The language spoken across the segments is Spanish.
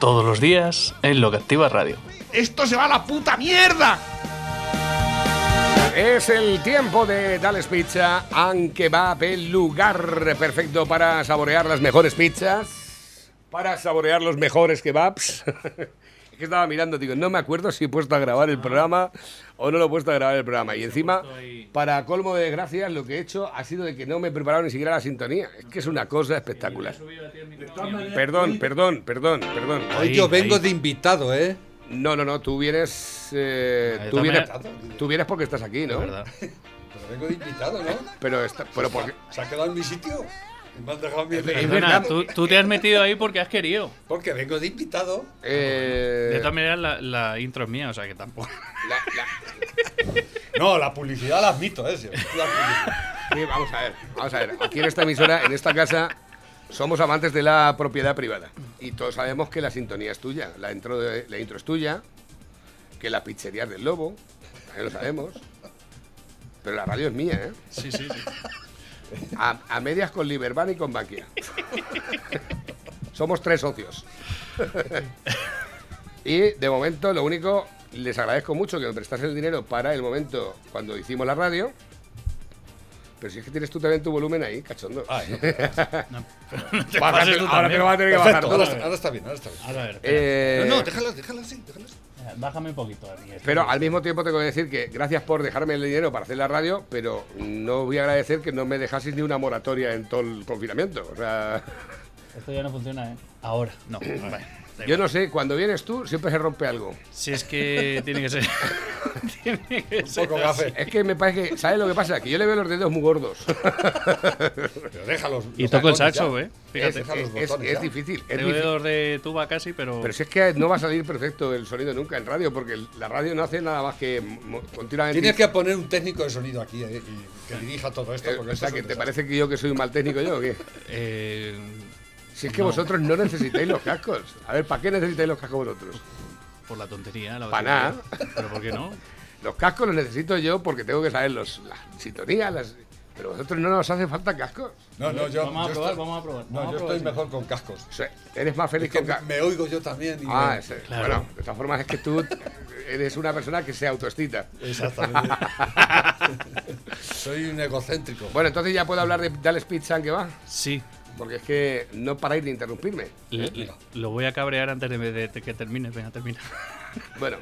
Todos los días en Lo que Activa Radio. ¡Esto se va a la puta mierda! Es el tiempo de Dales Pizza, aunque va el lugar perfecto para saborear las mejores pizzas, para saborear los mejores kebabs. Es que estaba mirando, digo, no me acuerdo si he puesto a grabar el programa o no lo he puesto a grabar el programa. Y encima, para colmo de desgracias, lo que he hecho ha sido de que no me he preparado ni siquiera la sintonía. Es que es una cosa espectacular. Perdón, perdón, perdón, perdón. Hoy yo vengo de invitado, ¿eh? No, no, no, tú vienes, eh, tú vienes, tú vienes porque estás aquí, ¿no? ¿Verdad? Pero vengo de invitado, ¿no? Pero, está, pero porque, ¿Se ha quedado en mi sitio? Me han dejado en mi Es Perdona, verdad. tú, tú te has metido ahí porque has querido. Porque vengo de invitado. eh, De todas maneras, la, la intro es mía, o sea que tampoco. la- la- No, la publicidad la admito, ¿eh? Sí, vamos a ver, vamos a ver. Aquí en esta emisora, en esta casa, somos amantes de la propiedad privada. Y todos sabemos que la sintonía es tuya, la intro, de- la intro es tuya, que la pizzería es del lobo, también lo sabemos. Pero la radio es mía, ¿eh? Sí, sí, sí. A, a medias con Liberban y con Bankia. Somos tres socios. y de momento, lo único, les agradezco mucho que me prestasen el dinero para el momento cuando hicimos la radio. Pero si es que tienes tú también tu volumen ahí, cachondo. Ay, no. No, pero no te Bájate, pases tú ahora te lo vas a tener que bajar Perfecto, ahora, está- ahora está bien, ahora está bien. A ver. Eh, No, no, déjala, déjala así, déjala así. Bájame un poquito. pero al mismo tiempo tengo que decir que gracias por dejarme el dinero para hacer la radio, pero no voy a agradecer que no me dejaseis ni una moratoria en todo el confinamiento. O sea, Esto ya no funciona, ¿eh? Ahora. No, vale. Da yo igual. no sé, cuando vienes tú siempre se rompe algo. Si es que tiene que ser. tiene que ser. Poco café. Es que me parece que, ¿sabes lo que pasa? Que yo le veo los dedos muy gordos. Pero déjalos. Y toco el saxo, ya. ¿eh? Es, Fíjate. Es- es ya. difícil. Es Tengo difícil. dedos de tuba casi, pero. Pero si es que no va a salir perfecto el sonido nunca en radio, porque la radio no hace nada más que mo- continuamente. Tienes que poner un técnico de sonido aquí eh, y que dirija todo esto. Eh, Porque o sea, es que un te desastre. parece que yo que soy un mal técnico yo o qué? Eh, Si es que No. vosotros no necesitáis los cascos. A ver, ¿para qué necesitáis los cascos vosotros? por la tontería. La Pa' verdad. nada. Pero ¿por qué no? Los cascos los necesito yo porque tengo que saber los, las sintonías, las... pero vosotros no nos hace falta cascos. No, no, yo. Vamos a yo probar, estoy- vamos a probar. No, yo probar, estoy sí. mejor con cascos. O sea, eres más feliz Es que con cascos. me oigo yo también. Y Ah, me- ese. Claro. Bueno, de todas formas es que tú eres una persona que se autoestita. Exactamente. Soy un egocéntrico. Bueno, entonces ya puedo hablar de Dales Pizza en que va, Sí. Porque es que no paráis de interrumpirme. Le- le- lo voy a cabrear antes de, de- de que termine. Venga, termina. Bueno,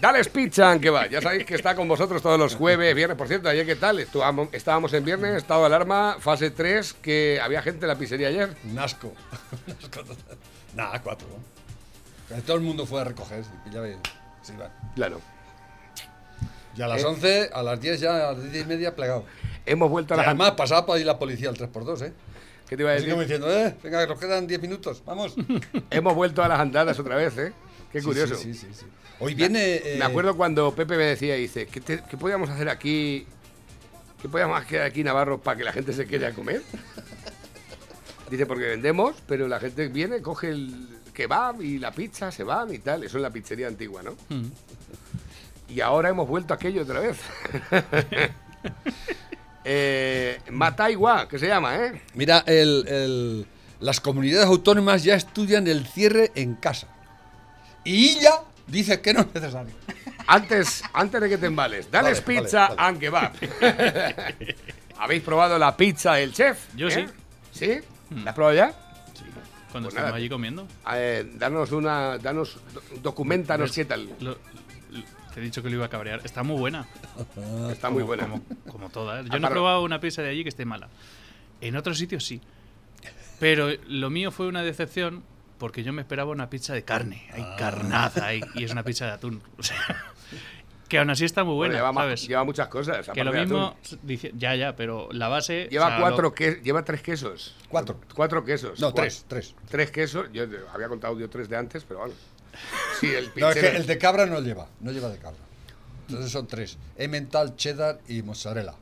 Dales Pizza en que va. Ya sabéis que está con vosotros todos los jueves, viernes. Por cierto, ayer qué tal? Estuvo- Estábamos en viernes, estado de alarma, fase 3, que había gente en la pizzería ayer. Nasco. Nasco total. Nada, cuatro. Todo el mundo fue a recoger. Ya ve- se iban. Claro. Y a las Eh. 11, a las 10 ya, a las 10 y media plegado. Hemos vuelto a Y las además pasaba por ahí la policía al 3x2, ¿eh? ¿Qué te iba a decir? como diciendo, eh, venga, que nos quedan 10 minutos, vamos. Hemos vuelto a las andadas otra vez, ¿eh? Qué curioso. Sí, sí, sí, sí. Hoy viene. eh, Me acuerdo cuando Pepe me decía, dice, ¿qué, te- qué podíamos hacer aquí? ¿Qué podíamos hacer aquí, Navarro, para que la gente se quede a comer? Dice, porque vendemos, pero la gente viene, coge el kebab y la pizza, se van y tal. Eso es la pizzería antigua, ¿no? Mm. Y ahora hemos vuelto a aquello otra vez. eh, Mataigua, que se llama, ¿eh? Mira, el, el- las comunidades autónomas ya estudian el cierre en casa. Y ella dice que no es necesario. Antes, antes de que te embales, dales Vale, pizza vale, vale. and kebab. ¿Habéis probado la pizza del chef? Yo ¿Eh? sí. ¿Sí? ¿La has probado ya? Cuando Pues estamos nada. allí comiendo. Eh, danos una, danos, do- documentanos qué tal. Lo- te he dicho que lo iba a cabrear. Está muy buena. Está muy Como- buena. Como, como todas. Yo Ah, no he probado una pizza de allí que esté mala. En otros sitios sí. Pero lo mío fue una decepción porque yo me esperaba una pizza de carne. Hay Ah. carnaza ahí. Y es una pizza de atún. O sea, que aún así está muy Bueno, buena, lleva, ¿sabes? lleva muchas cosas. que lo mismo. dice- ya, ya, pero la base. Lleva o sea, cuatro lo- que, lleva tres quesos. Cuatro. Cuatro quesos. No, Cua- tres, tres. Tres quesos. Yo había contado yo tres de antes, pero bueno. Sí, el No, es que pizzero. el de cabra no lleva, no lleva de cabra. Entonces son tres: Emmental, cheddar y mozzarella.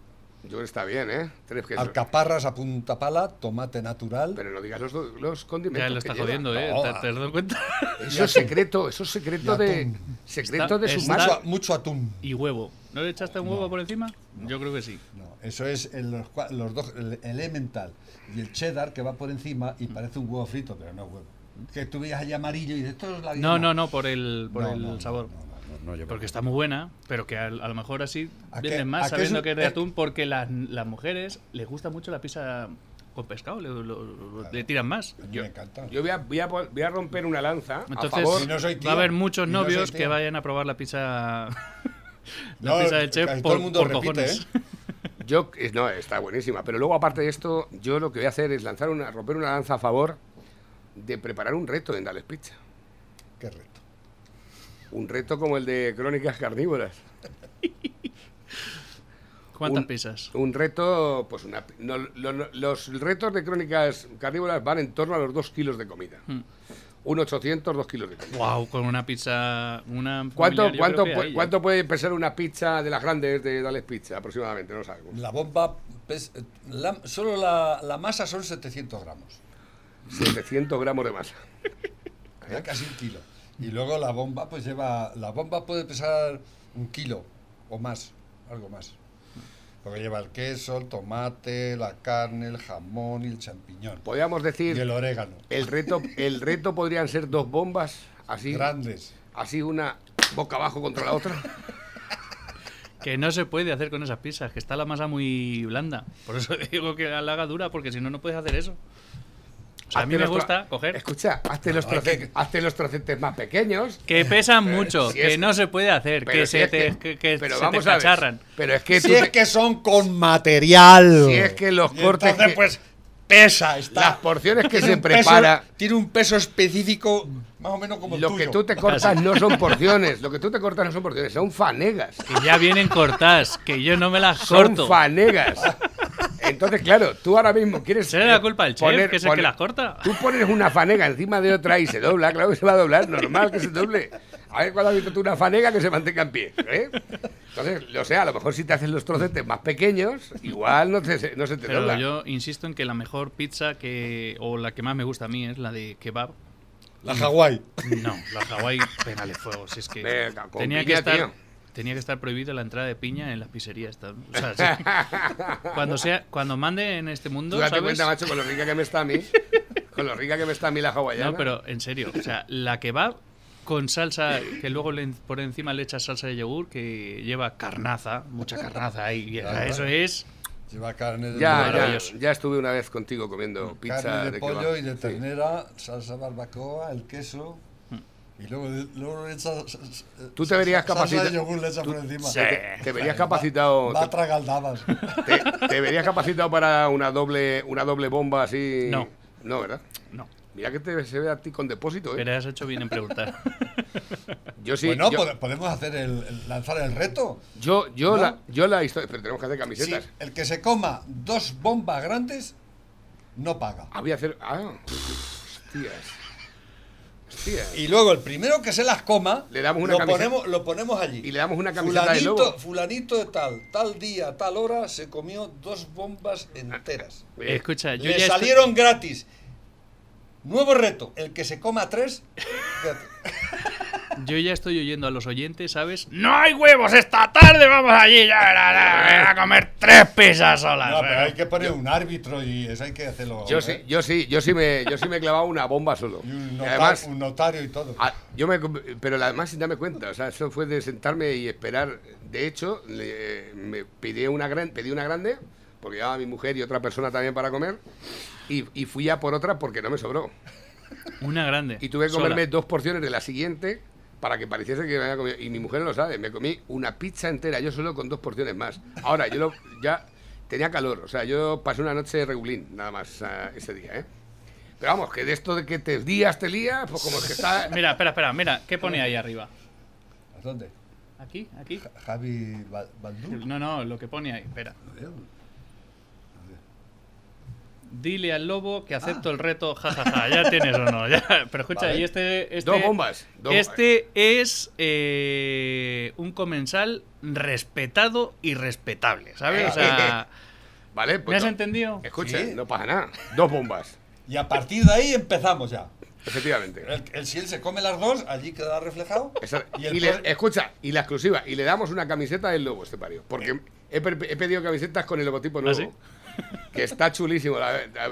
Yo creo que está bien, ¿eh? Tres quesos. Alcaparras a punta pala, tomate natural. Pero no digas los, los condimentos. Ya lo que está lleva. jodiendo, ¿eh? No, ¿Te, te has dado cuenta? Eso es secreto, eso es secreto de. Secreto Está- de su mucho, mucho atún. Y huevo. ¿No le echaste un huevo por encima? Yo creo que sí. No, eso es el, los, los dos, el, el Emmental y el cheddar que va por encima y parece un huevo frito, pero no es huevo. Que tú veías ahí amarillo y dices, esto es la No, guinda". no, no, por el, por No, el no, sabor. no, no, no, no lleva. Porque está muy buena, pero que a, a lo mejor así ¿A qué- venden a más qué sabiendo que es de atún, porque las, las mujeres les gusta mucho la pizza con pescado, le, lo- lo- le tiran más. Mí me encanta. Yo voy a, voy, a, pon- voy a romper una lanza a Entonces favor. No soy va a haber muchos no novios que vayan a probar la pizza, la No, pizza del chef por, todo el mundo por repite, cojones. ¿eh? Yo, eh, no, está buenísima. Pero luego, aparte de esto, yo lo que voy a hacer es lanzar una, romper una lanza a favor de preparar un reto en Dales Pizza. Qué reto. Un reto como el de Crónicas Carnívoras. ¿Cuántas Un- pizzas? Un reto, pues una. no, lo- no- los retos de Crónicas Carnívoras van en torno a los 2 kilos de comida. Hmm. Un 800, 2 kilos de comida. Wow, con una pizza, una ¿Cuánto, cuánto, cuánto puede pesar una pizza de las grandes de Dales Pizza aproximadamente? No sabemos. La bomba, eh, la- solo la, la masa son 700 gramos. 700 gramos de masa. Ya casi un kilo. Y luego la bomba, pues lleva. La bomba puede pesar un kilo o más, algo más. Porque lleva el queso, el tomate, la carne, el jamón y el champiñón. Podríamos Y decir, el orégano. el reto, el reto podrían ser dos bombas, así, Grandes. así una boca abajo contra la otra. Que no se puede hacer con esas pizzas, que está la masa muy blanda. Por eso digo que la haga dura, porque si no, no puedes hacer eso. O sea, a mí me gusta coger. Escucha, hazte los, No, hay troce- que- hazte los trocetes más pequeños. Que pesan mucho, si que es- no se puede hacer, pero que si se te, que- que, que pero se te vamos a ver, cacharran. Pero es que, tú Si es te- que son con material. si es que los cortes entonces, que- pues, pesa, está. las porciones que se peso- prepara, tiene un peso específico, más o menos como el lo tuyo. que tú te cortas no son porciones. Lo que tú te cortas no son porciones, son fanegas. Que ya vienen cortadas, que yo no me las Son corto. fanegas. Entonces, claro, tú ahora mismo quieres. ¿Será la culpa del chef, poner- que es el que poner- las corta? Tú pones una fanega encima de otra y se dobla, claro que se va a doblar, normal que se doble. A ver cuando has visto tú una fanega que se mantenga en pie. ¿eh? Entonces, o sea, a lo mejor si te haces los trocetes más pequeños, igual no, te- no se te Pero dobla. yo insisto en que la mejor pizza que o la que más me gusta a mí es la de kebab. La Hawái. No, la Hawái, pégale fuego. Si es que Venga, con tenía que piña, estar tío. tenía que estar prohibida la entrada de piña en las pizzerías. o sea, sí. cuando sea cuando mande en este mundo, Tú date ¿sabes? cuenta, macho, con lo rica que me está a mí. Con lo rica que me está a mí la hawaiana. No, pero en serio, o sea, la kebab con salsa que luego le- por encima le echas salsa de yogur que lleva carnaza, mucha carnaza ahí, Claro. eso es Lleva carne de, Ya, ya, ya estuve una vez contigo comiendo pizza carne de, pollo kebab. y de Sí. ternera, salsa barbacoa, el queso. Y luego, luego le echas. Tú te verías Salsa capacita- de yogur le echas tú- por encima. Sí. Te, te verías capacitado. Va a te- tragar dabas. te, te verías capacitado para una doble, una doble bomba así. No. No, ¿verdad? no. Mira que te, se ve a ti con depósito, ¿eh? Pero has hecho bien en preguntar. Yo sí. bueno, yo, podemos hacer el, el- lanzar el reto. yo, yo ¿no? la, yo la historia. Pero tenemos que hacer camisetas. el que se coma dos bombas grandes, no paga. Ah, voy a hacer. Ah, hostias. Hostias. Y luego el primero que se las coma, Le damos una lo, camiseta. ponemos, lo ponemos allí. Y le damos una camiseta de fulanito, lobo. fulanito de tal, tal día, tal hora, se comió dos bombas enteras. Eh, Escucha, yo Le ya estoy- salieron gratis. Nuevo reto, el que se coma tres. Yo ya estoy oyendo a los oyentes, ¿sabes? ¡No hay huevos esta tarde! ¡Vamos allí ya a, a comer tres pizzas solas! No, pero hay que poner un árbitro y eso hay que hacerlo. Yo ¿eh? sí, yo sí, yo sí me, yo sí me he clavado una bomba solo. Y un, Y nota- además, un notario y todo. Ah, yo me, pero además sin darme cuenta, o sea, eso fue de sentarme y esperar. De hecho, le- me pedí una, gran, pedí una grande, porque llevaba a mi mujer y otra persona también para comer, y, y fui a por otra porque no me sobró. Una grande. Y tuve que sola. comerme dos porciones de la siguiente para que pareciese que me había comido. Y mi mujer no lo sabe, me comí una pizza entera, yo solo con dos porciones más. Ahora, yo lo, ya tenía calor, o sea, yo pasé una noche regulín, nada más ah, ese día, ¿eh? Pero vamos, que de esto de que te días te lías, pues como es que está... Mira, espera, espera, mira, ¿qué pone ahí arriba? ¿A ¿Dónde? ¿Aquí? ¿Aquí? Ja- Javi Baldú. No, no, lo que pone ahí, espera. Dile al lobo que acepto el reto, jajaja, ya tienes o no. ya. Pero escucha, Vale. y este, este. Dos bombas. dos- Este es eh, un comensal respetado y respetable, ¿sabes? O sea, Vale, ¿me pues. has no- entendido? Escucha, Sí. no pasa nada. Dos bombas. Y a partir de ahí empezamos ya. Efectivamente. El, el- si él se come las dos, allí queda reflejado. Y el y le- escucha, y la exclusiva, y le damos una camiseta del lobo este pario. Porque he, per- he pedido camisetas con el logotipo nuevo. sí? Que está chulísimo.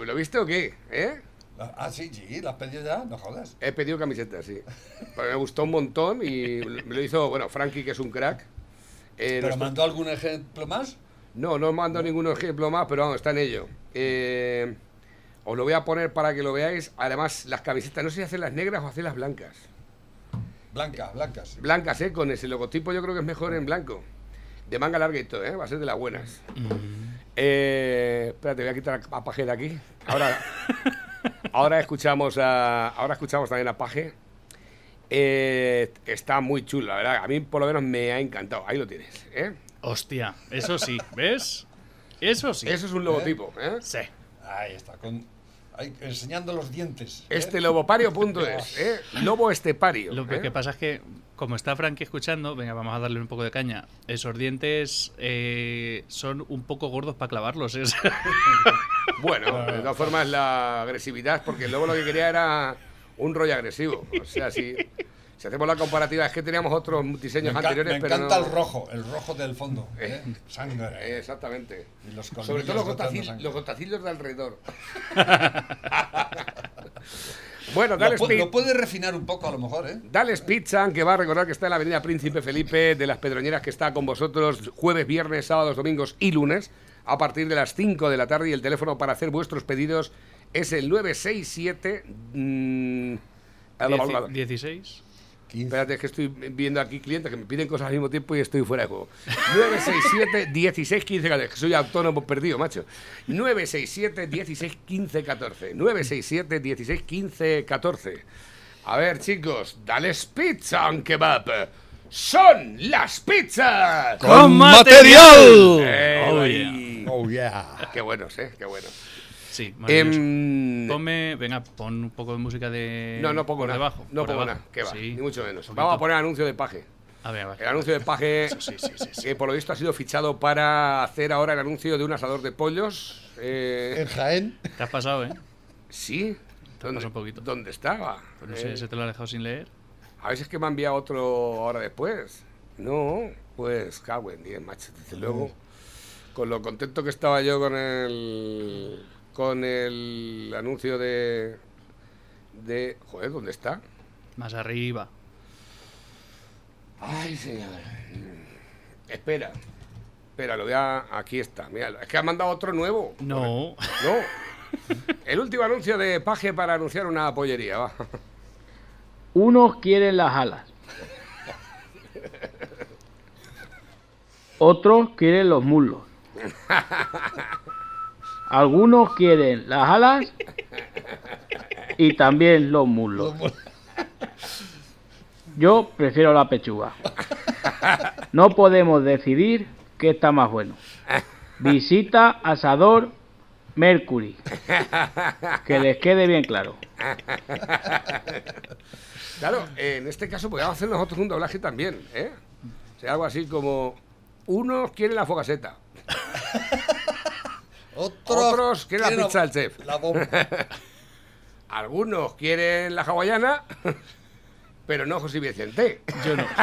¿Lo viste o qué? ¿Eh? Ah, sí, sí, las pedido ya, no jodas. He pedido camisetas, sí. Porque me gustó un montón y me lo hizo, bueno, Frankie, que es un crack. Eh, ¿Pero nuestro- mandó algún ejemplo más? No, no mando ningún ejemplo más, pero vamos, está en ello. Eh, os lo voy a poner para que lo veáis. Además, las camisetas, no sé si hacer las negras o hacer las blancas. Blanca, blancas. Blancas, ¿eh? Con ese logotipo yo creo que es mejor en blanco. De manga larga y todo, ¿eh? Va a ser de las buenas. Eh, espérate, voy a quitar a Paje de aquí. Ahora, ahora escuchamos a, ahora escuchamos también a Paje. Eh, está muy chulo, la verdad. A mí por lo menos me ha encantado. Ahí lo tienes, ¿eh? Hostia, eso sí, ¿ves? Eso sí. Eso es un logotipo, ¿eh? Sí. Ahí está, con, ahí, enseñando los dientes. ¿eh? Este lobopario.es, ¿eh? Lobo estepario. Lo ¿eh? que pasa es que, como está Frankie escuchando, venga, vamos a darle un poco de caña. Esos dientes eh, son un poco gordos para clavarlos. ¿eh? Bueno, de todas formas la agresividad, porque el lobo lo que quería era un rollo agresivo. O sea, si, si hacemos la comparativa, es que teníamos otros Me, diseños enca- anteriores, me pero encanta no- el rojo, el rojo del fondo. ¿eh? Sangre. Eh, Exactamente. Y los Sobre todo los, gotacil- sangre. los gotacillos de alrededor. Bueno, dale lo, lo puede refinar un poco a lo mejor, ¿eh? Dale Pizza, que va a recordar que está en la Avenida Príncipe Felipe de las Pedroñeras, que está con vosotros jueves, viernes, sábados, domingos y lunes a partir de las 5 de la tarde. Y el teléfono para hacer vuestros pedidos es el 967 mmm, 16 15. Espérate, que estoy viendo aquí clientes que me piden cosas al mismo tiempo y estoy fuera de juego. 967 16 15 14. Que soy autónomo perdido, macho. 967 16 15 14. 967 16 15 14. A ver, chicos, dale pizza un kebab. Son las pizzas con, ¡Con material. material! Eh, oh, yeah. oh, yeah. Qué buenos, eh, qué buenos. Sí, maravilloso. Em, Ponme, venga, pon un poco de música de. no, no pongo nada. debajo. no pongo nada. Que va, Sí, ni mucho menos. Vamos a poner anuncio de paje. A ver, a ver. El anuncio de paje, Sí, sí, sí, sí. que por lo visto ha sido fichado para hacer ahora el anuncio de un asador de pollos. Eh, En Jaén. Te has pasado, ¿eh? sí. ¿Dónde, pasa un poquito. ¿Dónde estaba? Pues no sé, Eh, se te lo ha dejado sin leer. a veces que me ha enviado otro ahora después. No, pues cago en 10, macho. Desde luego, con lo contento que estaba yo con el con el anuncio de de joder, ¿dónde está? Más arriba. Ay, señor. Espera. Espera, lo voy a aquí está. Mira, es que ha mandado otro nuevo. No. No. El último anuncio de Paje para anunciar una pollería, va. Unos quieren las alas. Otros quieren los muslos. Algunos quieren las alas y también los muslos. Yo prefiero la pechuga. No podemos decidir qué está más bueno. Visita Asador Mercury. Que les quede bien claro. Claro, en este caso podríamos hacer nosotros un doblaje también, ¿eh? O sea, algo así como unos quieren la fogaseta, Otros, Otros quieren la pizza del chef. La bomba. algunos quieren la hawaiana, pero no José Vicente. Yo no.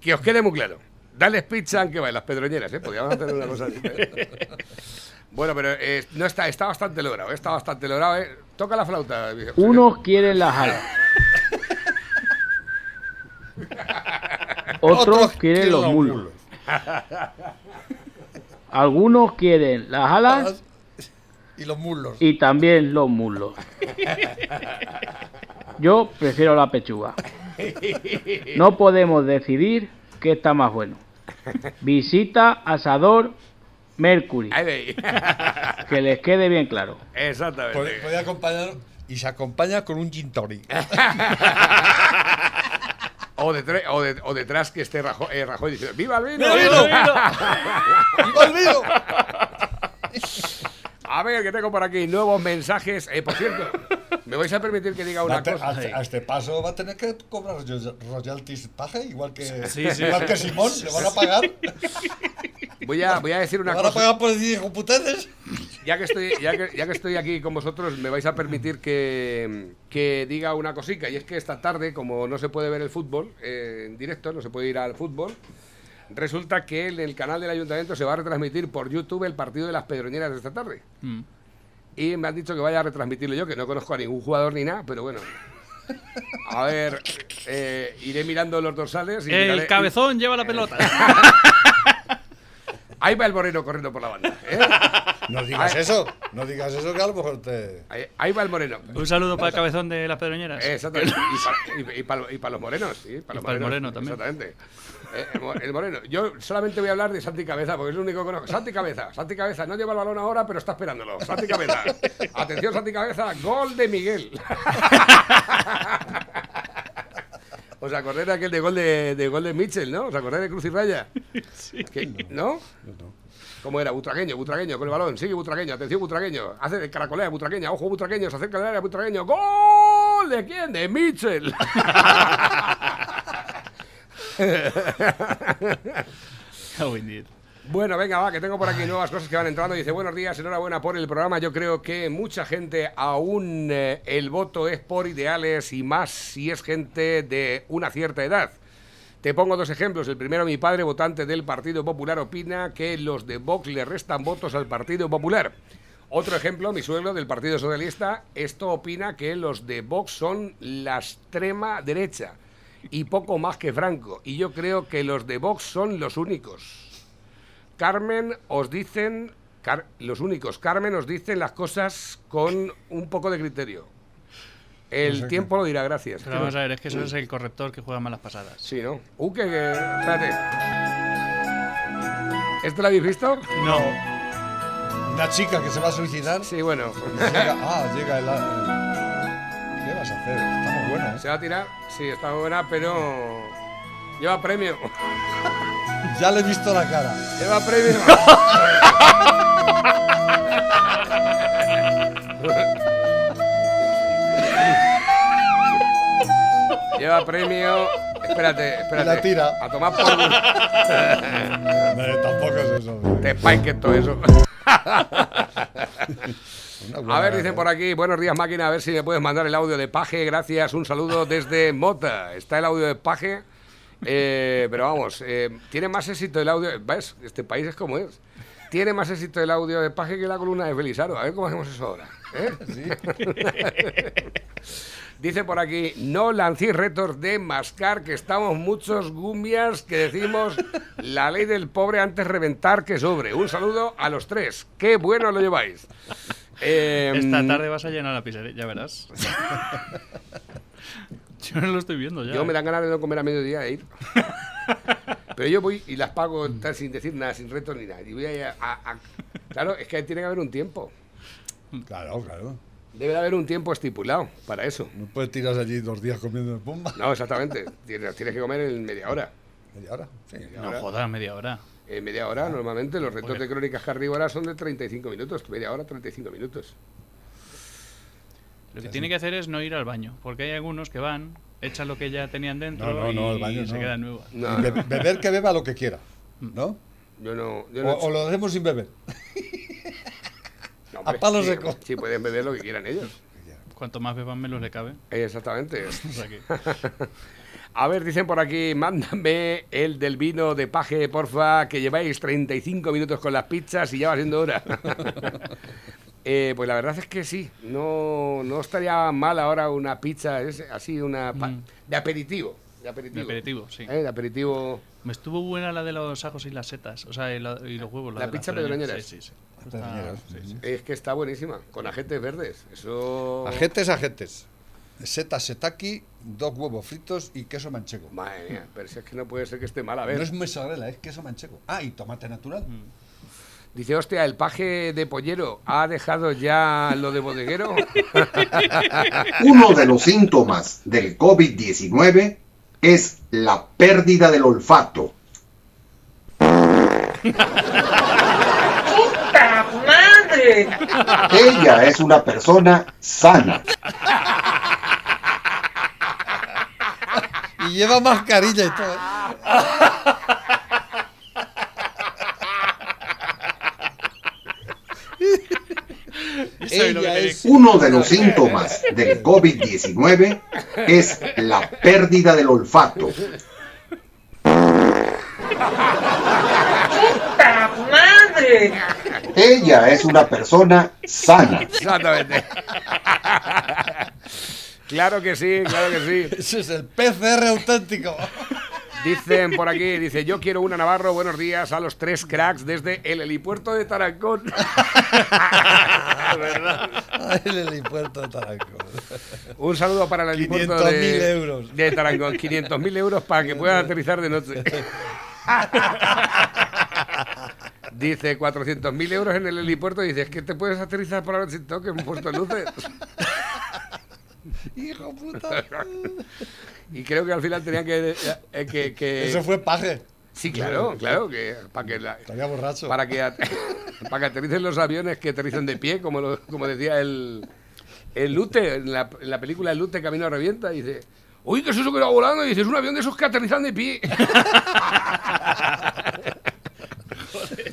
Que os quede muy claro. Dale pizza aunque va en las pedroñeras, ¿eh? Podríamos hacer una cosa así. ¿eh? Bueno, pero eh, no está, está bastante logrado, ¿eh? está bastante logrado. ¿eh? Toca la flauta. Unos quieren las alas. Otros quieren los muslos. Algunos quieren las alas Y los muslos. y también los muslos. Yo prefiero la pechuga. No podemos decidir qué está más bueno. Visita Asador Mercury. Que les quede bien claro. Exactamente. Puede, puede acompañar. Y se acompaña con un gin tonic. O, detrás, o, de- o detrás que esté Rajoy, eh, Rajoy diciendo ¡Viva el vino! ¡Viva el vino! ¡Viva el vino! A ver, que tengo por aquí nuevos mensajes. Eh, por cierto, ¿me vais a permitir que diga una a te- cosa? a, a este paso va a tener que cobrar ro- royalties paje, igual que, Sí, sí, igual sí. que Simón. ¿Le van a pagar? Voy a, voy a decir ¿Le una van a cosa. pagar por decir hijoputeces? Ya que, estoy, ya, que, ya que estoy aquí con vosotros, me vais a permitir que, que diga una cosica. Y es que esta tarde, como no se puede ver el fútbol eh, en directo, no se puede ir al fútbol, resulta que en el canal del ayuntamiento se va a retransmitir por YouTube el partido de las pedroñeras de esta tarde. Mm. Y me han dicho que vaya a retransmitirlo yo, que no conozco a ningún jugador ni nada, pero bueno. A ver, eh, iré mirando los dorsales y El miraré- cabezón lleva la pelota. Ahí va el moreno corriendo por la banda. ¿eh? No digas eso, no digas eso que a lo mejor te... Ahí, ahí va el moreno. Un saludo para el cabezón de las pedroñeras. Exactamente. Y para los morenos, sí. Para los Y para el morenos, moreno también. Exactamente. Eh, el mo- el moreno. Yo solamente voy a hablar de Santi Cabeza, porque es el único que conozco. Santi Cabeza, Santi Cabeza, no lleva el balón ahora, pero está esperándolo. Santi Cabeza. Atención, Santi Cabeza, gol de Miguel. ¿Os acordáis de aquel de gol de, de gol de Mitchell, no? ¿Os acordáis de Cruz y Raya? Que- ¿No? ¿Cómo era? Butragueño, butragueño, con el balón. Sigue butragueño, atención butragueño. Hace de caracolea butragueña, ojo butragueño, se acerca del área butragueño. ¡Gol! ¿De quién? De Mitchell. Bueno, venga, va, que tengo por aquí nuevas cosas que van entrando. Dice, buenos días, enhorabuena por el programa. Yo creo que mucha gente aún eh, el voto es por ideales y más si es gente de una cierta edad. Te pongo dos ejemplos. El primero, mi padre, votante del Partido Popular, opina que los de Vox le restan votos al Partido Popular. Otro ejemplo, mi suegro del Partido Socialista, esto opina que los de Vox son la extrema derecha y poco más que Franco. Y yo creo que los de Vox son los únicos. Carmen os dicen, Car- los únicos, Carmen os dicen las cosas con un poco de criterio. El tiempo lo dirá, gracias. Pero vamos a ver, es que eso es el corrector que juega malas pasadas. Sí, ¿no? Uh, que, que- espérate. ¿Esto lo habéis visto? No. Una chica que se va a suicidar. Sí, bueno. Llega, ah, llega el, ¿Qué vas a hacer? Está muy buena, ¿eh? Se va a tirar. Sí, está buena, pero lleva premio. Ya le he visto la cara. Lleva premio. Lleva premio. Espérate, espérate. la tira. A tomar por. No, tampoco es eso. Te que todo eso. Buena A ver, dicen cara. por aquí, buenos días máquina, a ver si me puedes mandar el audio de Paje, gracias, un saludo desde Mota. Está el audio de Paje, eh, pero vamos, eh, tiene más éxito el audio, ¿ves? Este país es como es. Tiene más éxito el audio de Paje que la columna de Felizaro. A ver cómo hacemos eso ahora. ¿eh? Dice por aquí, no lancéis retos de mascar, que estamos muchos gumbias que decimos la ley del pobre antes reventar que sobre. Un saludo a los tres. Qué bueno lo lleváis. Eh, Esta tarde vas a llenar la pizzería, ya verás. Yo no lo estoy viendo ya. Yo me eh. dan ganas de no comer a mediodía e ir. Pero yo voy y las pago tal, sin decir nada, sin retos ni nada. Y voy a, a- a- Claro, es que tiene que haber un tiempo. Claro, claro. Debe de haber un tiempo estipulado para eso. No puedes tirar allí dos días comiendo bomba. No, exactamente. Tienes, tienes que comer en media hora. Media hora. Sí. No jodas, media hora. En media hora, normalmente los retos de crónicas carnívoras son de 35 minutos. Media hora, 35 minutos. Lo que tiene que hacer es no ir al baño, porque hay algunos que van, echan lo que ya tenían dentro No, no, no, y el baño se no. quedan nuevas. No, Be- beber que beba lo que quiera. ¿No? yo no. Yo O, no o lo hacemos sin beber. no, a palo sí, seco. Sí, pueden beber lo que quieran ellos. Cuanto más beban, menos le cabe. Exactamente. O sea que- A ver, dicen por aquí, mándame el del vino de paje, porfa, que lleváis 35 minutos con las pizzas y ya va siendo hora. Eh, pues la verdad es que sí, no, no estaría mal ahora una pizza es así, una pa- Mm. de aperitivo. De de aperitivo. aperitivo, sí. Eh, de aperitivo. Me estuvo buena la de los ajos y las setas, o sea, y, la- y los huevos. La de las pizza pedroñeras. Sí, sí, sí. Está- sí. Es que está buenísima, con agentes verdes. Eso. Agentes, agentes. Seta setaki, dos huevos fritos y queso manchego. Madre mía, pero si es que no puede ser que esté mal. A ver. No es mozzarella, es queso manchego. Ah, y tomate natural. Dice, hostia, el paje de pollero ha dejado ya lo de bodeguero. Uno de los síntomas del COVID-19 es la pérdida del olfato. ¡Puta madre! madre! Ella es una persona sana. Y lleva mascarilla y todo. ¿Sabes lo que Ella es Uno de los síntomas del COVID-19 es la pérdida del olfato. ¡Puta madre! Ella es una persona sana. Exactamente. Claro que sí, claro que sí. Ese es el PCR auténtico. Dicen por aquí, dice, yo quiero una Navarro, buenos días a los tres cracks desde el helipuerto de Tarancón. Ay, el helipuerto de Tarancón. Un saludo para el helipuerto 500.000 de, euros. de Tarancón. 500.000 euros para que puedan aterrizar de noche. Dice 400.000 euros en el helipuerto. Dice, es que te puedes aterrizar por la noche sin toque, hemos puesto luces. Hijo puta. Y creo que al final tenían que... eh, que, que- Eso fue paje. Sí, claro, claro, que para que la- Estaría borracho. para que para que aterricen los aviones que aterrizan de pie, como lo- como decía el el Lute en la, en la película El Lute Camino revienta dice, "Uy, ¿qué es eso que va volando?" Y dice, "Es un avión de esos que aterrizan de pie."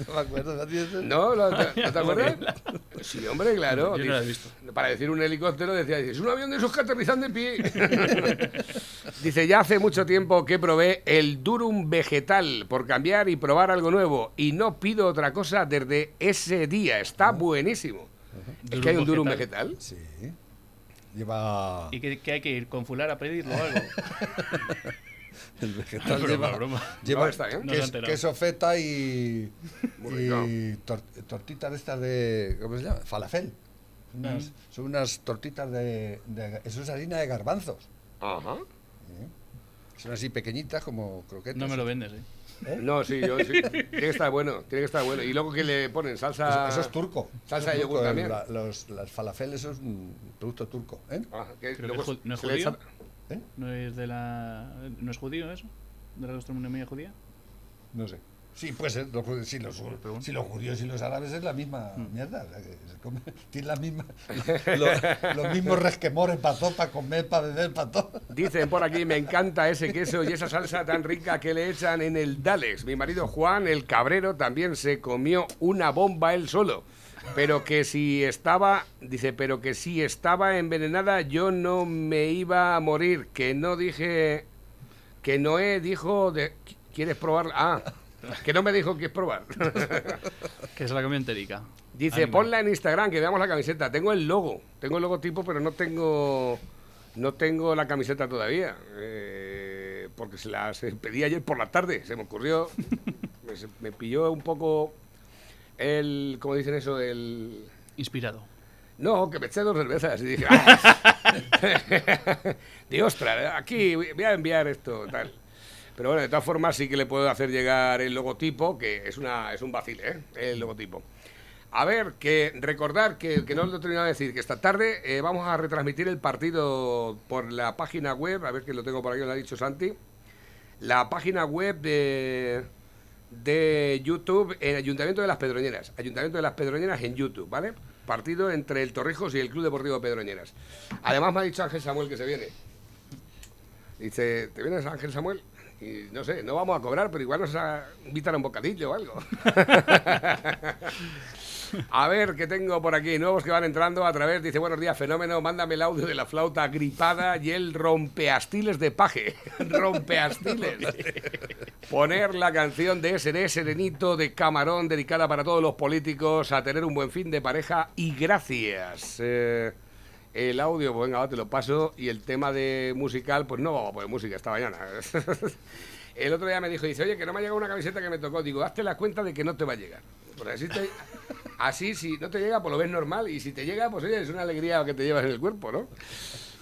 No me acuerdo. ¿no tienes eso? ¿No? ¿No te, no te acuerdas? Sí, hombre, claro. Yo no la he Dice- visto. Para decir un helicóptero decía, es un avión de esos que aterrizan de pie. dice, ya hace mucho tiempo que probé el durum vegetal por cambiar y probar algo nuevo. Y no pido otra cosa desde ese día. Está buenísimo. Es que hay un durum vegetal. vegetal. Sí. Lleva. ¿Y que, que hay que ir con fular a pedirlo o algo? El vegetal Broma, lleva. broma. Lleva No, está queso feta y. Y tor- tortitas de estas de. ¿Cómo se llama? Falafel. Unas- Son unas tortitas de, de- Eso es harina de garbanzos. Ajá. Son así pequeñitas como croquetas. No me lo vendes, ¿eh? No, sí, yo sí. Tiene que estar bueno, tiene que estar bueno. Y luego que le ponen salsa... Eso, eso es turco. Salsa de yogur también. La- los, las falafel, eso es un producto turco. ¿eh? Ah, que luego que es ju- ¿no es se le judío? echa- ¿Eh? ¿No es de la. ¿No es judío eso? ¿De la gastronomía judía? No sé. Sí, puede ser. Los, judíos- sí, los, sí, los judíos y los árabes es la misma Mm. mierda. o sea, que se come- tienen la misma, lo- los mismos resquemores para todo, para comer, para beber, para todo. Dicen por aquí, me encanta ese queso y esa salsa tan rica que le echan en el Dalex. Mi marido Juan, el cabrero, también se comió una bomba él solo. Pero que si estaba, dice, pero que si estaba envenenada yo no me iba a morir. Que no dije, que Noé dijo, de, ¿quieres probar? Ah, que no me dijo que es probar. Que se la comió enterica. Dice, Ánimo. ponla en Instagram, que veamos la camiseta. Tengo el logo, tengo el logotipo, pero no tengo no tengo la camiseta todavía. eh, porque se la se pedí ayer por la tarde, se me ocurrió. me pilló un poco el, ¿cómo dicen eso? El... Inspirado. No, que me eché dos cervezas y dije, "Ah". Ostras, aquí voy a enviar esto, tal. Pero bueno, de todas formas sí que le puedo hacer llegar el logotipo, que es una es un vacile, ¿eh? El logotipo. A ver, que recordar que, que no lo he terminado de decir, que esta tarde eh, vamos a retransmitir el partido por la página web, a ver que lo tengo por aquí, lo ha dicho Santi. La página web de, de YouTube en Ayuntamiento de las Pedroñeras. Ayuntamiento de las Pedroñeras en YouTube, ¿vale? Partido entre el Torrijos y el Club Deportivo Pedroñeras. Además me ha dicho Ángel Samuel que se viene. Dice, ¿te vienes Ángel Samuel? Y no sé, no vamos a cobrar, pero igual nos a invitar a un bocadillo o algo. A ver, ¿qué tengo por aquí? Nuevos que van entrando a través. Dice, buenos días, fenómeno. Mándame el audio de la flauta gripada y el rompeastiles de paje. rompeastiles. Poner la canción de Seré Serenito de Camarón, dedicada para todos los políticos, a tener un buen fin de pareja y gracias. Eh, el audio, pues venga, te lo paso. Y el tema de musical, pues no vamos a poner música esta mañana. El otro día me dijo, dice, oye, que no me ha llegado una camiseta que me tocó. Digo, hazte la cuenta de que no te va a llegar. Pues así, te- así, si no te llega, pues lo ves normal. Y si te llega, pues oye, es una alegría que te llevas en el cuerpo, ¿no?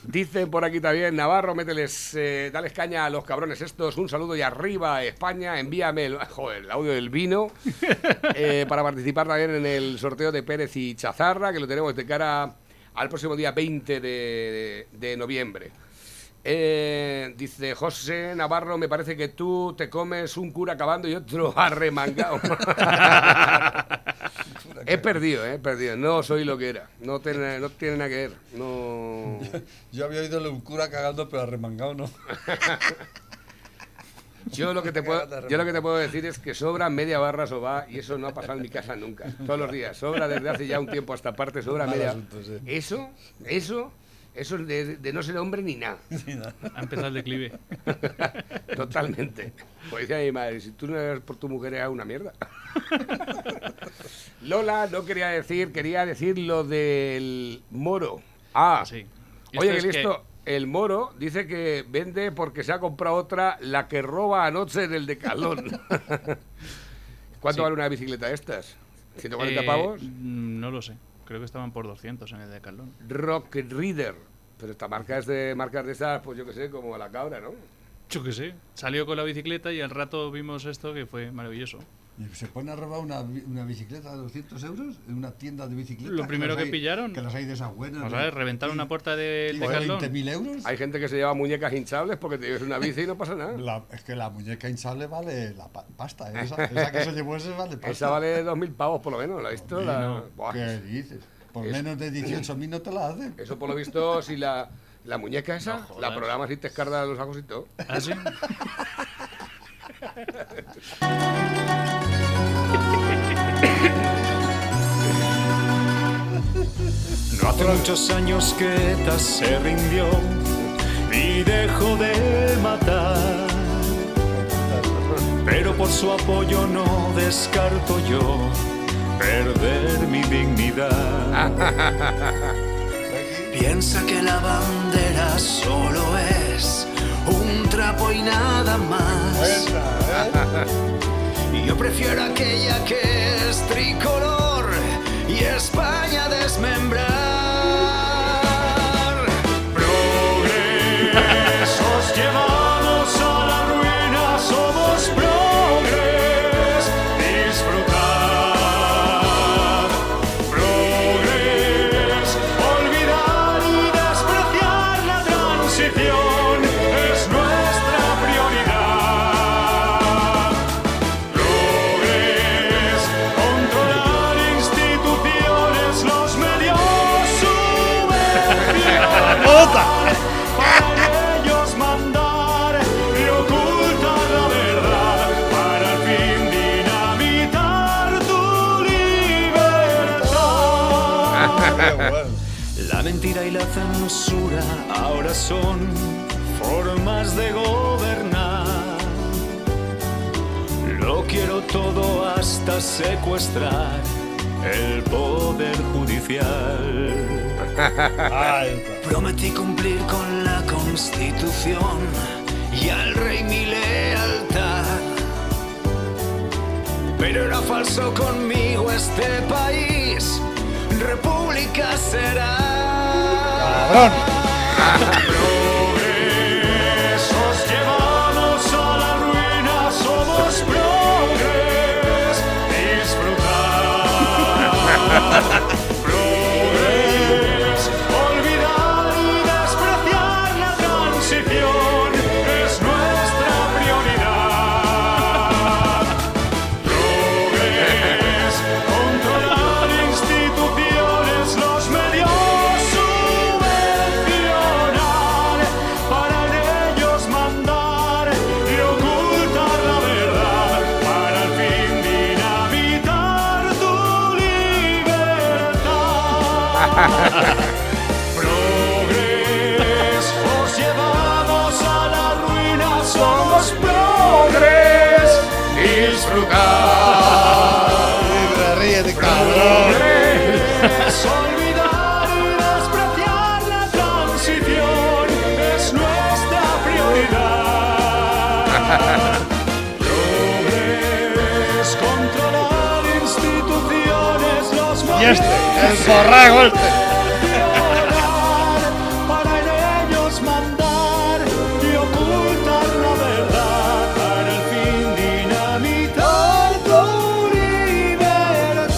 Dicen por aquí también, Navarro, mételes, eh, dales caña a los cabrones estos. Un saludo y arriba, España. Envíame el, joder, el audio del vino eh, para participar también en el sorteo de Pérez y Chazarra, que lo tenemos de cara al próximo día 20 de, de noviembre. Eh, dice José Navarro, me parece que tú te comes un cura acabando y otro arremangado. He perdido, eh, he perdido. No soy lo que era. No tiene, no tiene nada que ver. No. Yo había oído un cura cagando, pero arremangado no. Yo lo que te puedo, yo lo que te puedo decir es que sobra media barra soba y eso no ha pasado en mi casa nunca. Todos los días. Sobra desde hace ya un tiempo a esta parte, sobra media. Eso, eso, eso es de, de no ser hombre ni nada. Ha empezado el declive. Totalmente. Pues decía mi madre, si tú no eres por tu mujer, eres una mierda. Lola no quería decir, quería decir lo del moro. Ah, Sí. Oye, que es que- listo. El moro dice que vende porque se ha comprado otra, la que roba anoche en el decalón. ¿Cuánto Sí. vale una bicicleta de estas? ¿140 Eh, pavos? mm, No lo sé. Creo que estaban por 200 en el Decathlon. Rock Reader. Pero esta marca es de marcas de esas, pues yo que sé, como la cabra, ¿no? Yo qué sé. Salió con la bicicleta y al rato vimos esto que fue maravilloso. ¿Y se pone a robar una, una bicicleta de 200 euros en una tienda de bicicletas? Lo primero las que hay- pillaron. Que las hay de esas buenas. Vamos ¿no? a ver, reventaron una puerta ¿Y Decathlon. 20.000 euros? Hay gente que se lleva muñecas hinchables porque te lleves una bici y no pasa nada. La- es que la muñeca hinchable vale la pa- pasta. ¿eh? Esa, esa que se llevó ese vale pasta. Esa vale 2.000 pavos por lo menos, ¿la has visto? La-. ¿Qué dices? Por Es- menos de 18.000 no te la hacen. Eso por lo visto, si la, la muñeca esa, No la programas y te escardas los ojos y todo. ¿Ah, sí? No hace muchos años que ETA se rindió y dejó de matar. Pero por su apoyo no descarto yo perder mi dignidad. Piensa que la bandera solo es un trapo y nada más. Y Yo prefiero aquella que es tricolor y España desmembrar. Para ellos mandar y ocultar la verdad, para al fin dinamitar tu libertad. La mentira y la censura ahora son formas de gobernar. Lo quiero todo hasta secuestrar el poder judicial. Prometí cumplir con la constitución y al rey mi lealtad. Pero era falso conmigo este país, república será. Progresos llevados a la ruina, somos progres. Disfrutar. este, el borrego este. para en ellos mandar y ocultar la verdad para el fin dinamitar tu libertad.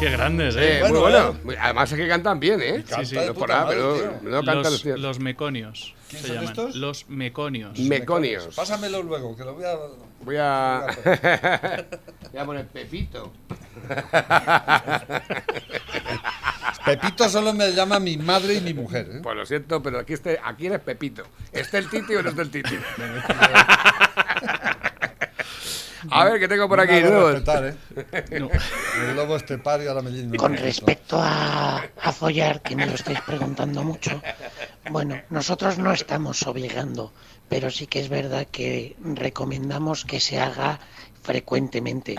Qué grande. grandes, Eh, ¿eh? bueno. Además es que cantan bien, ¿eh? canta sí, No por nada, madre, pero no cantan los los, tíos. los meconios ¿Quién se son llaman. estos? Los meconios. Meconios. Pásamelo luego, que lo voy a... Voy a. Voy a poner Pepito. Pepito solo me llama mi madre y mi mujer. ¿eh? Pues lo siento, pero aquí, este, aquí eres Pepito. ¿Está el Titi o no está el Titi? A ver, ¿qué tengo por aquí? respetar, ¿eh? No. El lobo estepario ahora me no Con respecto a, a follar, que me lo estáis preguntando mucho, bueno, nosotros no estamos obligando, pero sí que es verdad que recomendamos que se haga frecuentemente.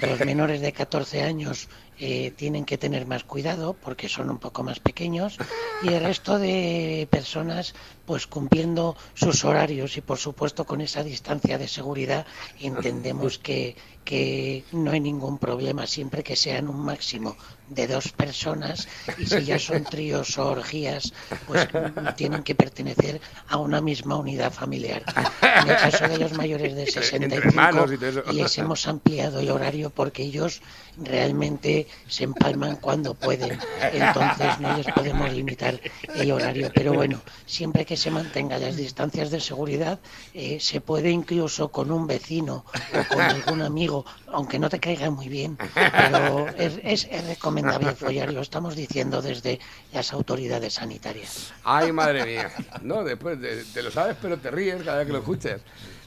Los menores de 14 años eh, tienen que tener más cuidado porque son un poco más pequeños y el resto de personas pues cumpliendo sus horarios y por supuesto con esa distancia de seguridad entendemos que, que no hay ningún problema siempre que sean un máximo de dos personas y si ya son tríos o orgías pues mm, tienen que pertenecer a una misma unidad familiar. En el caso de los mayores de Entre 65 hermanos y les hemos ampliado el horario porque ellos realmente se empalman cuando pueden. Entonces no les podemos limitar el horario. Pero bueno, siempre que se mantengan las distancias de seguridad, eh, se puede incluso con un vecino o con algún amigo, aunque no te caiga muy bien, pero es, es- es recomendable follar, lo estamos diciendo desde las autoridades sanitarias. Ay, madre mía. No, después de- te lo sabes, pero te ríes cada vez que lo escuches.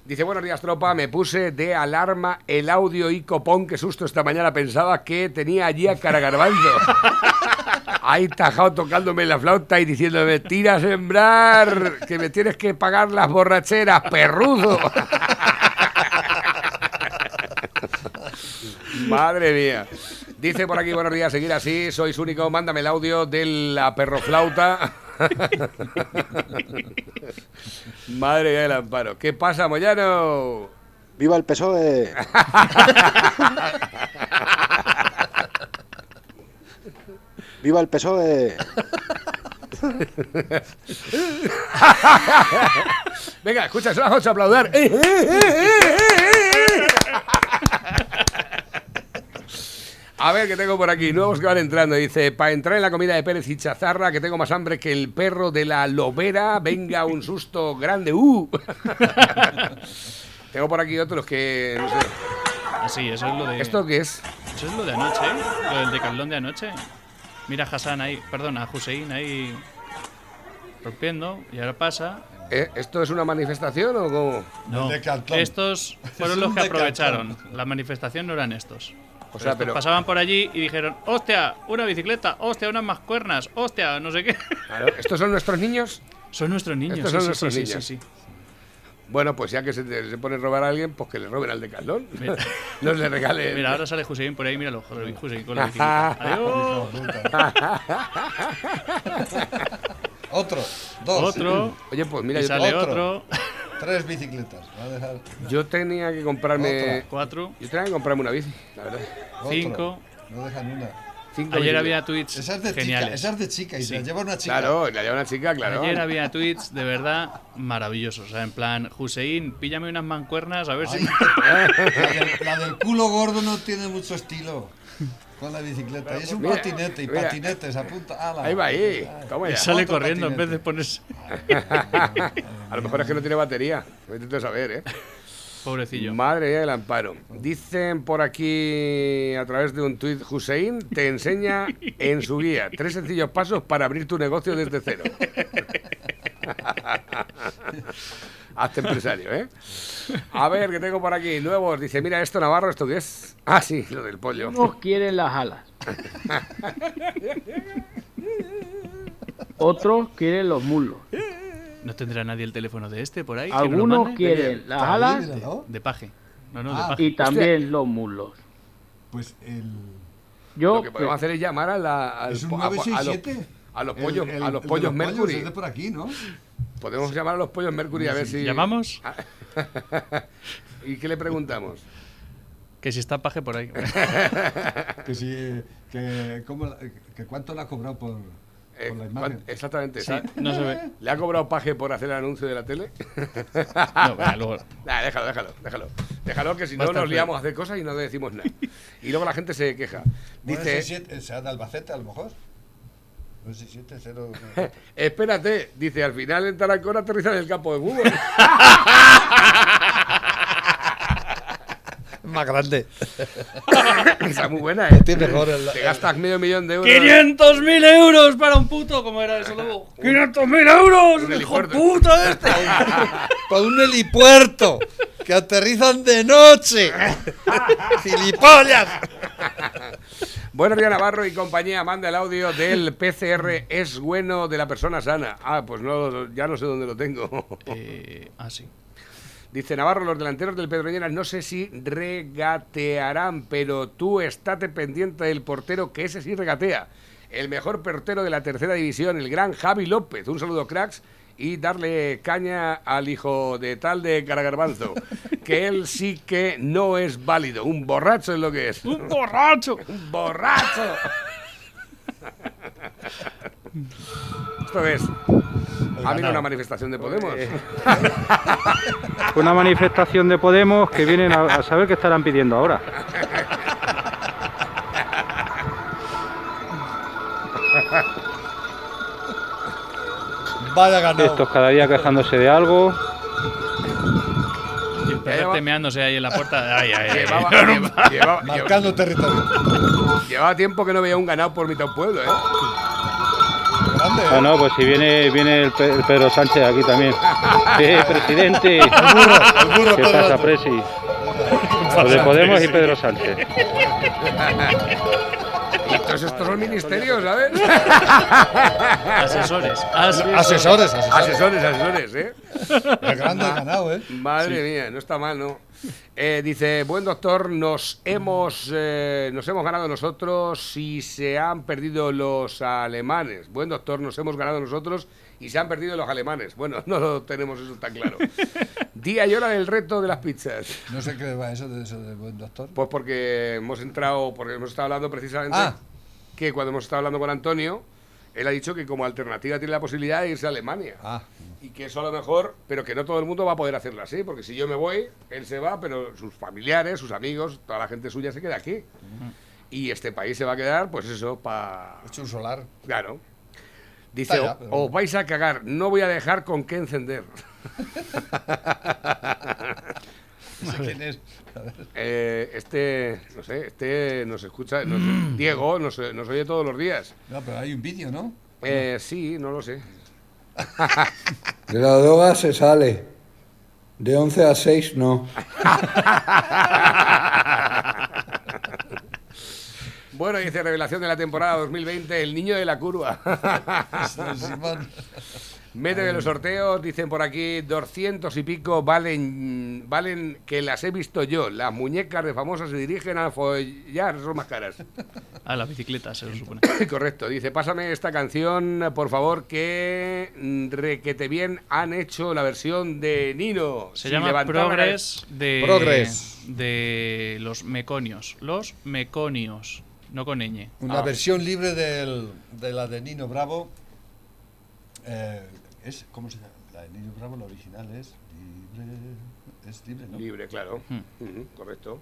Dice, buenos días, tropa. Me puse de alarma el audio y copón. Qué susto esta mañana. Pensaba que tenía allí a Caragarbanzo. Ahí tajado tocándome la flauta y diciéndome, tira a sembrar, que me tienes que pagar las borracheras, perrudo. Madre mía. Dice por aquí, buenos días, seguir así, sois único, mándame el audio de la perroflauta. Madre mía del amparo. ¿Qué pasa, Moyano? ¡Viva el PSOE! ¡Viva el PSOE! Venga, escucha, son las ocho a aplaudar. A ver, ¿qué tengo por aquí? Nuevos que van entrando. Dice, para entrar en la comida de Pérez y Chazarra, que tengo más hambre que el perro de la lobera, venga un susto grande. ¡Uh! tengo por aquí otros que... No sé. Ah, sí, eso es lo de. ¿Esto qué es? Eso es lo de anoche, ¿eh? Lo del decalón de anoche. Mira a Hassan ahí, perdona, a Hussein ahí rompiendo y ahora pasa. ¿Eh? ¿Esto es una manifestación o cómo? No, estos fueron Es los que aprovecharon. La manifestación no eran estos. O sea, pero- pasaban por allí y dijeron, hostia, una bicicleta, hostia, unas más cuernas, hostia, no sé qué. Claro, ¿Estos son nuestros niños? Son nuestros niños. Estos sí, son sí, nuestros sí, niños. sí, sí. Bueno, pues ya que se, se pone a robar a alguien, pues que le roben al decalón. Mira. no le regale. Mira, ahora sale Hussein por ahí, míralo, joder, Hussein con la bicicleta. Adiós. Otro, dos. Otro. Oye, pues mira, Y yo, sale Otro. otro. Tres bicicletas. Va a dejar yo tenía que comprarme. Cuatro. Yo tenía que comprarme una bici, la verdad. otro. Cinco. No dejan una. Cinco Ayer bicicletas. había tweets Esa es de chica, geniales. esa es de chica y se la lleva una chica. Claro, la lleva una chica, claro. Ayer había tweets de verdad maravillosos. O sea, en plan, Hussein, píllame unas mancuernas a ver si. Ay, la, del, la del culo gordo no tiene mucho estilo con la bicicleta. Y es un Mira, patinete y mira. patinetes, apunta. ala. Ahí va, ahí. Toma Y ya. sale Otro corriendo en vez de ponerse. A lo mejor es que no tiene batería. Lo intento saber, ¿eh? Pobrecillo. Madre mía del amparo. Dicen por aquí a través de un tuit, Hussein te enseña en su guía tres sencillos pasos para abrir tu negocio desde cero. Hazte empresario, ¿eh? A ver, ¿qué tengo por aquí? Nuevos. Dice, mira esto, Navarro, ¿esto qué es? Ah, sí, lo del pollo. Unos quieren las alas. Otros quieren los muslos. ¿No tendrá nadie el teléfono de este por ahí? que Algunos quieren las alas ¿no? De paje. No, no, Ah. de paje. y también los muslos. Pues el. Yo, Lo que podemos hacer es llamar a, la, al Es un po- a, a los, 967. A los pollos, el- a los pollos Mercury. Es de por aquí, ¿no? Podemos llamar a los pollos Mercury a ver si. ¿Llamamos? ¿Y qué le preguntamos? Que si está paje por ahí. Que si. Que, cómo la- que cuánto le ha cobrado por, Eh, por la imagen. ¿cuán- Exactamente. Sí, ¿sabes? no se ve. ¿Le ha cobrado paje por hacer el anuncio de la tele? No, venga, luego. Nah, déjalo, déjalo, déjalo. Déjalo que si no nos liamos a hacer cosas y no decimos nada. Y luego la gente se queja. Bueno, Dice, ese siete- sea de Albacete, a lo mejor. No sé, 7, 0. espérate, dice, al final en Tarancón aterriza en el campo de fútbol. Más grande. Esa muy buena, ¿eh? Tiene mejor el- Te gastas medio millón de euros. ¡500.000 euros para un puto! ¿Cómo era eso luego? ¡500.000 euros! Un ¡Hijo helipuerto. puta este! Para un helipuerto. Que aterrizan de noche. ¡Gilipollas! Buenos días, Navarro y compañía. Manda el audio del PCR es bueno de la persona sana. Ah, pues no, ya no sé dónde lo tengo. Eh, ah, sí. Dice Navarro, los delanteros del Pedroñeras no sé si regatearán, pero tú estate pendiente del portero, que ese sí regatea. El mejor portero de la tercera división, el gran Javi López. Un saludo, cracks. Y darle caña al hijo de tal de Caragarbanzo, que él sí que no es válido. Un borracho es lo que es. ¡Un borracho! ¡Un borracho! Esto es. Ha habido una manifestación de Podemos. Una manifestación de Podemos que vienen a, a saber qué estarán pidiendo ahora. Vaya ganado. Estos cada día quejándose de algo. Y el perro temeándose ahí en la puerta. ¡Ay, ay, ay! Llevaba, lleva- lleva- Marcando territorio. llevaba tiempo que no veía un ganado por mitad pueblo, ¿eh? Grande. Ah, no, pues si viene, viene el, Pe- el Pedro Sánchez aquí también. Sí, presidente. El burro, el burro ¿Qué Pedro pasa. Presi? Los de Podemos y Pedro Sánchez. Y todos estos son ministerios, ¿sabes? Asesores. Asesores. Asesores, asesores. Asesores, ¿eh? Grande ganado, ¿eh? Madre mía, no está mal, ¿no? Eh, dice, buen doctor, nos hemos, eh, nos hemos ganado nosotros y se han perdido los alemanes. Buen doctor, nos hemos ganado nosotros y se han perdido los alemanes. Bueno, no lo tenemos eso tan claro. Día y hora del reto de las pizzas. No sé qué va eso de eso de buen doctor. Pues porque hemos entrado, porque hemos estado hablando precisamente Ah. Que cuando hemos estado hablando con Antonio, él ha dicho que como alternativa tiene la posibilidad de irse a Alemania. Ah, Y que eso a lo mejor, pero que no todo el mundo va a poder hacerlo así, porque si yo me voy, él se va, pero sus familiares, sus amigos, toda la gente suya se queda aquí. Y este país se va a quedar, pues eso, para... hecho un solar. Claro. Dice, Está ya, "O- pero os bueno". vais a cagar, no voy a dejar con qué encender. No sé quién es. Eh, este, no sé, este nos escucha, nos- Diego nos, nos oye todos los días. No, pero hay un vídeo, ¿no? Eh, sí, no lo sé. De la droga se sale. De 11 a 6 no. Bueno, dice revelación de la temporada 2020, el niño de la curva. De los sorteos, dicen por aquí, 200 y pico valen, valen que las he visto yo. Las muñecas de famosas se dirigen a follar, son más caras. A la bicicleta, se lo supone. Correcto, dice, pásame esta canción, por favor, que mm, requete bien han hecho la versión de Nino. Se llama Progress de, Progress. de los meconios. Los meconios, no con ñ. Una Ah. versión libre del, de la de Nino Bravo. Eh, es, ¿Cómo se llama? La de Nino Bravo, la original es libre. Es libre, ¿no? Libre, claro. Correcto.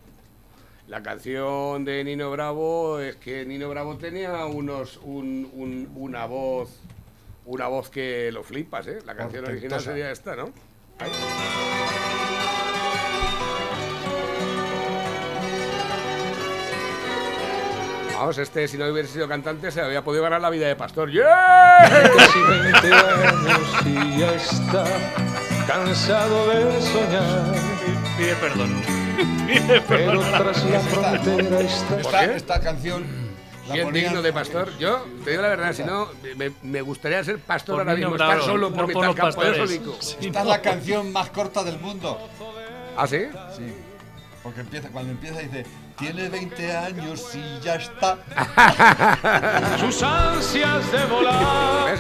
La canción de Nino Bravo es que Nino Bravo tenía unos un- un- una voz una voz que lo flipas, ¿eh? La canción original sería esta, ¿no? Ahí. Vamos, este si no hubiera sido cantante se había podido ganar la vida de pastor. ¡Yeah! Casi 20 años y ya está cansado de soñar. Pide perdón. Pide Pero perdón. tras la frontera está. Esta, qué? esta canción. Bien digno de pastor. Yo, te digo la verdad, si no, me, me gustaría ser pastor Por ahora mismo, estar solo no por por mitad los campo solico. Sí, Esta es no. la canción más corta del mundo. ¿Ah, sí? Sí. Porque empieza, cuando empieza dice, tiene 20 años y ya está. Sus ansias de volar.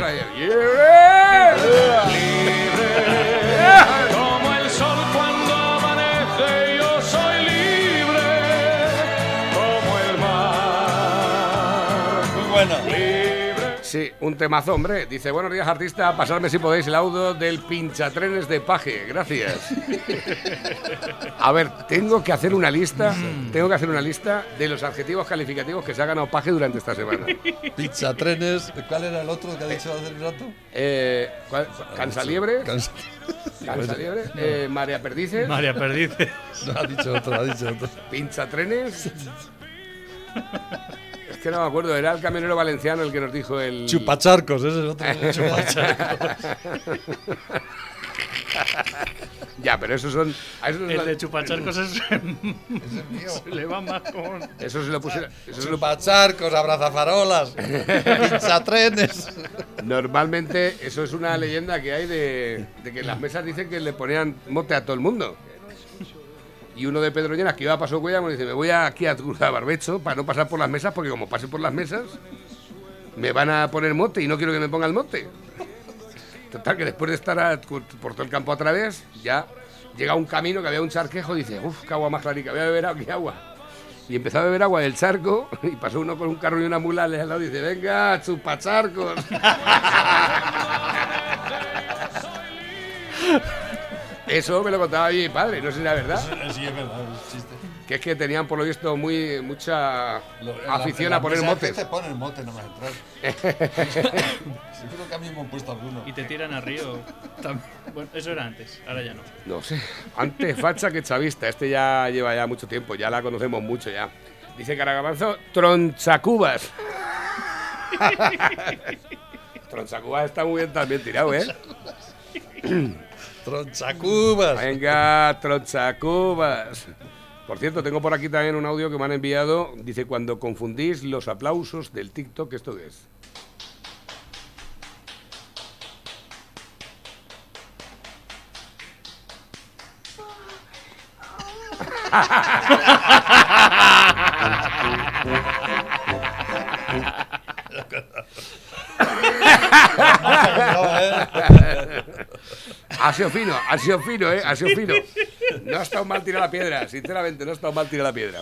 Un temazo, hombre. Dice, buenos días, artista. Pasarme si podéis el audio del pinchatrenes de Paje. Gracias. A ver, tengo que hacer una lista. Tengo que hacer una lista de los adjetivos calificativos que se ha ganado Paje durante esta semana. Pizza, trenes. ¿Cuál era el otro que ha dicho hace un rato? Eh, ¿cuál- ¿Cansaliebre? Cansa- ¿Cansaliebre? Eh, María Perdices. María Perdices. No, ha dicho otro, ha dicho otro. Pinchatrenes. Es que no me acuerdo, era el camionero valenciano el que nos dijo el. Chupacharcos, ese es otro. Chupacharcos. ya, pero esos son. a esos El la- de chupacharcos es. mío. Se le va más con. Eso se lo pusieron. eso se lo- Chupacharcos, abrazafarolas. Pizza, trenes. Normalmente, eso es una leyenda que hay de, de que en las mesas dicen que le ponían mote a todo el mundo. Y uno de Pedroñeras que iba a Paso Cuellamo dice: Me voy aquí a cruzar Barbecho para no pasar por las mesas, porque como pase por las mesas, me van a poner mote y no quiero que me ponga el mote. Total, que después de estar por todo el campo a través, ya llega un camino que había un charquejo, dice, uff, qué agua más clarica, voy a beber qué agua. Y empezó a beber agua del charco y pasó uno con un carro y una mula al lado y dice, venga, chupacharcos. Eso me lo contaba mi padre, no sé si era verdad. Sí, es verdad, es chiste. Que es que tenían por lo visto muy mucha Lo- la- afición en a la poner motes. Te ponen mote nomás entrar. Seguro que a mí me han puesto alguno. Y te tiran a río. Bueno, eso era antes, ahora ya no. No sé. Antes facha que chavista. Este ya lleva ya mucho tiempo, ya la conocemos mucho ya. Dice Caragabanzo, tronchacubas. tronchacubas está muy bien también tirado, ¿eh? Tronchacubas. Venga, tronchacubas. Por cierto, tengo por aquí también un audio que me han enviado. Dice, cuando confundís los aplausos del TikTok, ¿esto qué es? Ha sido fino, ha sido fino, ¿eh? Ha sido fino. No ha estado mal tirada la piedra, sinceramente, no ha estado mal tirada la piedra.